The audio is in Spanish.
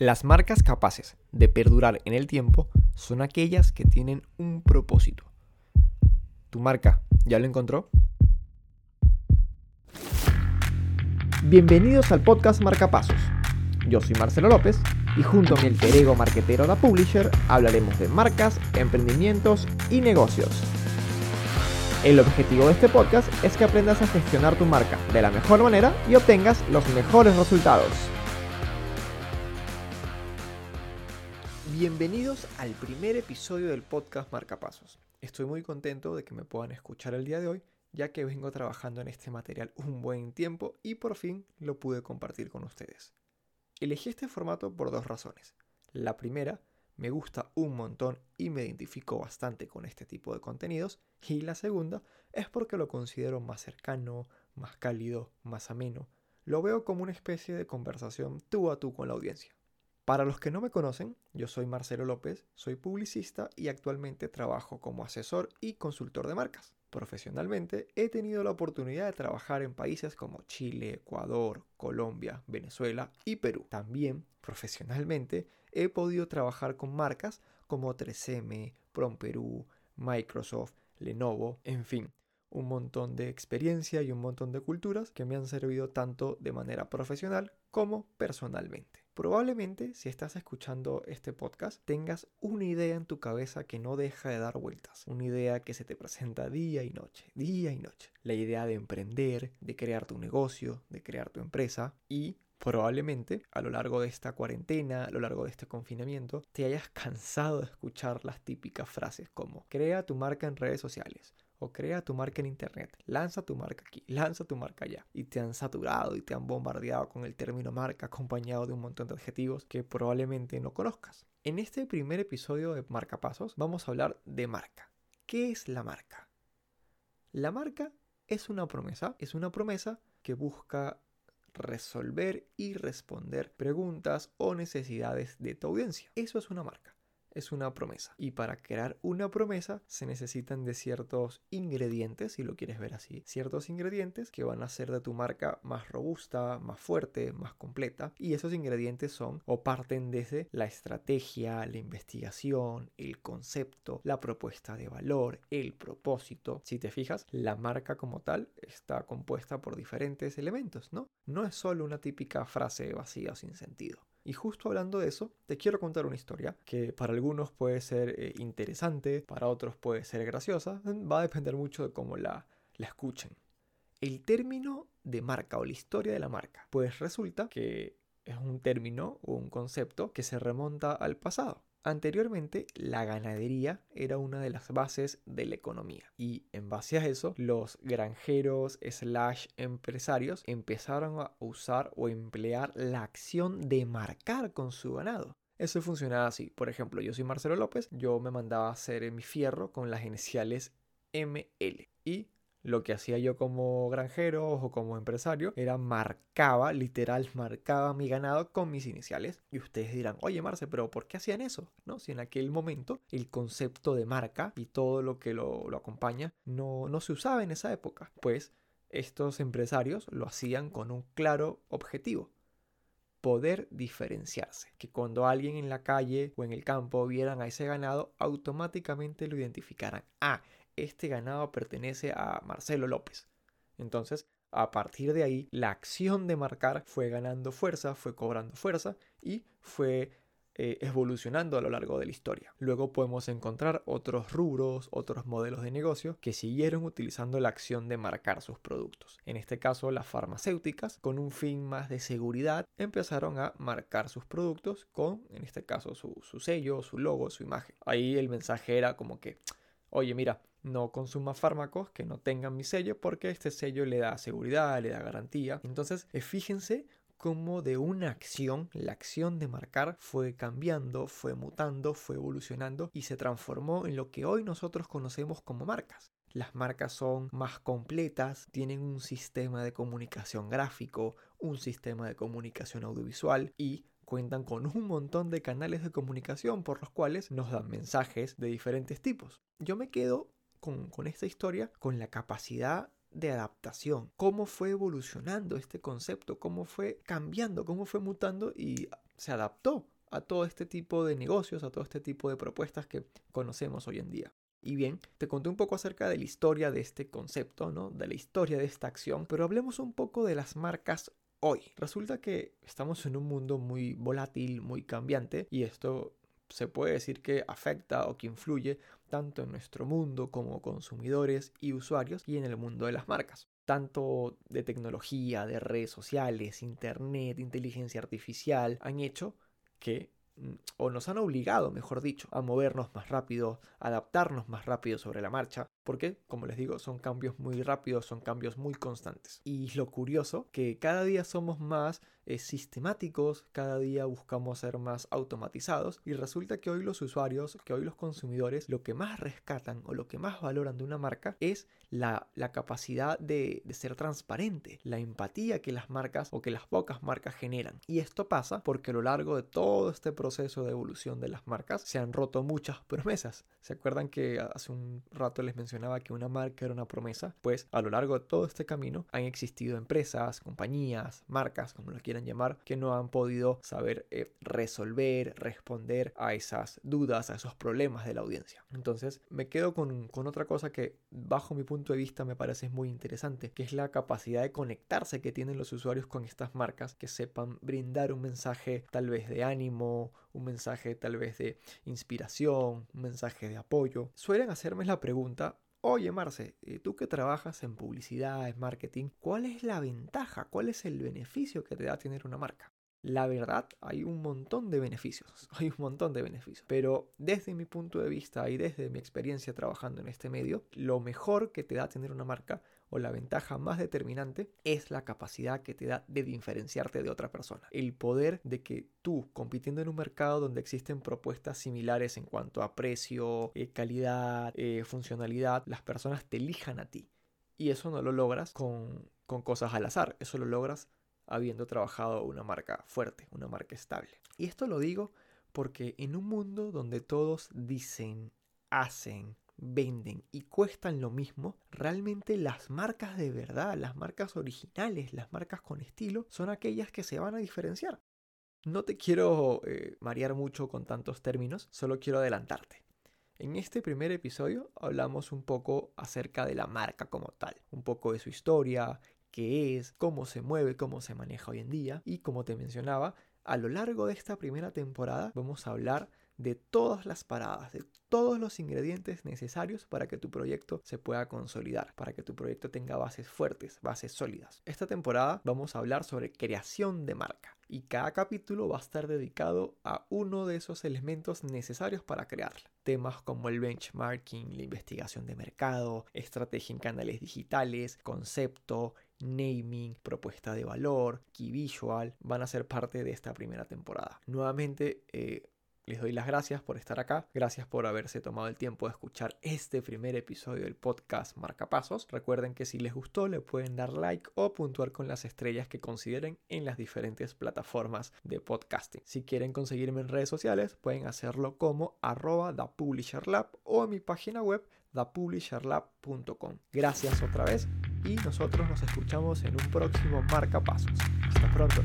Las marcas capaces de perdurar en el tiempo son aquellas que tienen un propósito. ¿Tu marca ya lo encontró? Bienvenidos al podcast Marcapasos. Yo soy Marcelo López y junto a mi alter ego marquetero da Publisher hablaremos de marcas, emprendimientos y negocios. El objetivo de este podcast es que aprendas a gestionar tu marca de la mejor manera y obtengas los mejores resultados. Bienvenidos al primer episodio del podcast Marcapasos. Estoy muy contento de que me puedan escuchar el día de hoy, ya que vengo trabajando en este material un buen tiempo y por fin lo pude compartir con ustedes. Elegí este formato por dos razones. La primera, me gusta un montón y me identifico bastante con este tipo de contenidos. Y la segunda es porque lo considero más cercano, más cálido, más ameno. Lo veo como una especie de conversación tú a tú con la audiencia. Para los que no me conocen, yo soy Marcelo López, soy publicista y actualmente trabajo como asesor y consultor de marcas. Profesionalmente he tenido la oportunidad de trabajar en países como Chile, Ecuador, Colombia, Venezuela y Perú. También, profesionalmente, he podido trabajar con marcas como 3M, Prom Perú, Microsoft, Lenovo, en fin, un montón de experiencia y un montón de culturas que me han servido tanto de manera profesional como personalmente. Probablemente si estás escuchando este podcast tengas una idea en tu cabeza que no deja de dar vueltas, una idea que se te presenta día y noche, día y noche. La idea de emprender, de crear tu negocio, de crear tu empresa. Y probablemente a lo largo de esta cuarentena, a lo largo de este confinamiento, te hayas cansado de escuchar las típicas frases como crea tu marca en redes sociales o crea tu marca en internet, lanza tu marca aquí, lanza tu marca allá. Y te han saturado y te han bombardeado con el término marca acompañado de un montón de adjetivos que probablemente no conozcas. En este primer episodio de Marcapasos vamos a hablar de marca. ¿Qué es la marca? La marca es una promesa, es una promesa que busca resolver y responder preguntas o necesidades de tu audiencia. Eso es una marca es una promesa. Y para crear una promesa se necesitan de ciertos ingredientes, si lo quieres ver así, ciertos ingredientes que van a hacer de tu marca más robusta, más fuerte, más completa. Y esos ingredientes son o parten desde la estrategia, la investigación, el concepto, la propuesta de valor, el propósito. Si te fijas, la marca como tal está compuesta por diferentes elementos, ¿no? No es solo una típica frase vacía sin sentido. Y justo hablando de eso, te quiero contar una historia que para algunos puede ser eh, interesante, para otros puede ser graciosa, va a depender mucho de cómo la, la escuchen. El término de marca o la historia de la marca, pues resulta que es un término o un concepto que se remonta al pasado. Anteriormente, la ganadería era una de las bases de la economía y en base a eso, los granjeros slash empresarios empezaron a usar o emplear la acción de marcar con su ganado. Eso funcionaba así. Por ejemplo, yo soy Marcelo López, yo me mandaba a hacer mi fierro con las iniciales ML y lo que hacía yo como granjero o como empresario era marcaba, literal, marcaba mi ganado con mis iniciales. Y ustedes dirán, oye Marce, pero ¿por qué hacían eso? ¿No? Si en aquel momento el concepto de marca y todo lo que lo, lo acompaña no, no se usaba en esa época. Pues estos empresarios lo hacían con un claro objetivo poder diferenciarse. Que cuando alguien en la calle o en el campo vieran a ese ganado, automáticamente lo identificaran. Ah, este ganado pertenece a Marcelo López. Entonces, a partir de ahí, la acción de marcar fue ganando fuerza, fue cobrando fuerza y fue eh, evolucionando a lo largo de la historia. Luego podemos encontrar otros rubros, otros modelos de negocio que siguieron utilizando la acción de marcar sus productos. En este caso, las farmacéuticas, con un fin más de seguridad, empezaron a marcar sus productos con, en este caso, su, su sello, su logo, su imagen. Ahí el mensaje era como que, oye, mira, no consuma fármacos que no tengan mi sello porque este sello le da seguridad, le da garantía. Entonces, eh, fíjense cómo de una acción, la acción de marcar fue cambiando, fue mutando, fue evolucionando y se transformó en lo que hoy nosotros conocemos como marcas. Las marcas son más completas, tienen un sistema de comunicación gráfico, un sistema de comunicación audiovisual y cuentan con un montón de canales de comunicación por los cuales nos dan mensajes de diferentes tipos. Yo me quedo con, esta historia, con la capacidad de adaptación, cómo fue evolucionando este concepto, cómo fue cambiando, cómo fue mutando y se adaptó a todo este tipo de negocios, a todo este tipo de propuestas que conocemos hoy en día. Y bien, te conté un poco acerca de la historia de este concepto, ¿no? De la historia de esta acción, pero hablemos un poco de las marcas hoy. Resulta que estamos en un mundo muy volátil, muy cambiante, y esto se puede decir que afecta o que influye tanto en nuestro mundo como consumidores y usuarios y en el mundo de las marcas. Tanto de tecnología, de redes sociales, internet, inteligencia artificial, han hecho que o nos han obligado, mejor dicho, a movernos más rápido, adaptarnos más rápido sobre la marcha, porque, como les digo, son cambios muy rápidos, son cambios muy constantes. Y lo curioso, que cada día somos más eh, sistemáticos, cada día buscamos ser más automatizados y resulta que hoy los usuarios, que hoy los consumidores, lo que más rescatan o lo que más valoran de una marca es la, capacidad de, ser transparente, la empatía que las marcas o que las pocas marcas generan. Y esto pasa porque a lo largo de todo este proceso de evolución de las marcas se han roto muchas promesas. ¿Se acuerdan que hace un rato les mencionaba que una marca era una promesa, pues a lo largo de todo este camino han existido empresas, compañías, marcas, como lo quieran llamar, que no han podido saber eh, resolver, responder a esas dudas, a esos problemas de la audiencia. Entonces me quedo con, con otra cosa que bajo mi punto de vista me parece muy interesante, que es la capacidad de conectarse que tienen los usuarios con estas marcas, que sepan brindar un mensaje tal vez de ánimo, un mensaje tal vez de inspiración, un mensaje de apoyo. Suelen hacerme la pregunta, Oye, Marce, eh, tú que trabajas en publicidad, en marketing, ¿cuál es la ventaja? ¿Cuál es el beneficio que te da tener una marca? La verdad, hay un montón de beneficios, hay un montón de beneficios, pero desde mi punto de vista y desde mi experiencia trabajando en este medio, lo mejor que te da tener una marca o la ventaja más determinante es la capacidad que te da de diferenciarte de otra persona. El poder de que tú, compitiendo en un mercado donde existen propuestas similares en cuanto a precio, eh, calidad, eh, funcionalidad, las personas te elijan a ti. Y eso no lo logras con, con cosas al azar, eso lo logras habiendo trabajado una marca fuerte, una marca estable. Y esto lo digo porque en un mundo donde todos dicen, hacen, venden y cuestan lo mismo, realmente las marcas de verdad, las marcas originales, las marcas con estilo, son aquellas que se van a diferenciar. No te quiero eh, marear mucho con tantos términos, solo quiero adelantarte. En este primer episodio hablamos un poco acerca de la marca como tal, un poco de su historia, qué es, cómo se mueve, cómo se maneja hoy en día y como te mencionaba, a lo largo de esta primera temporada vamos a hablar de todas las paradas, de todos los ingredientes necesarios para que tu proyecto se pueda consolidar, para que tu proyecto tenga bases fuertes, bases sólidas. Esta temporada vamos a hablar sobre creación de marca y cada capítulo va a estar dedicado a uno de esos elementos necesarios para crearla. Temas como el benchmarking, la investigación de mercado, estrategia en canales digitales, concepto, naming, propuesta de valor, key visual, van a ser parte de esta primera temporada. Nuevamente, eh, les doy las gracias por estar acá, gracias por haberse tomado el tiempo de escuchar este primer episodio del podcast Marcapasos. Recuerden que si les gustó le pueden dar like o puntuar con las estrellas que consideren en las diferentes plataformas de podcasting. Si quieren conseguirme en redes sociales pueden hacerlo como arroba ThePublisherLab o en mi página web thepublisherlab.com. Gracias otra vez y nosotros nos escuchamos en un próximo Marcapasos. Hasta pronto.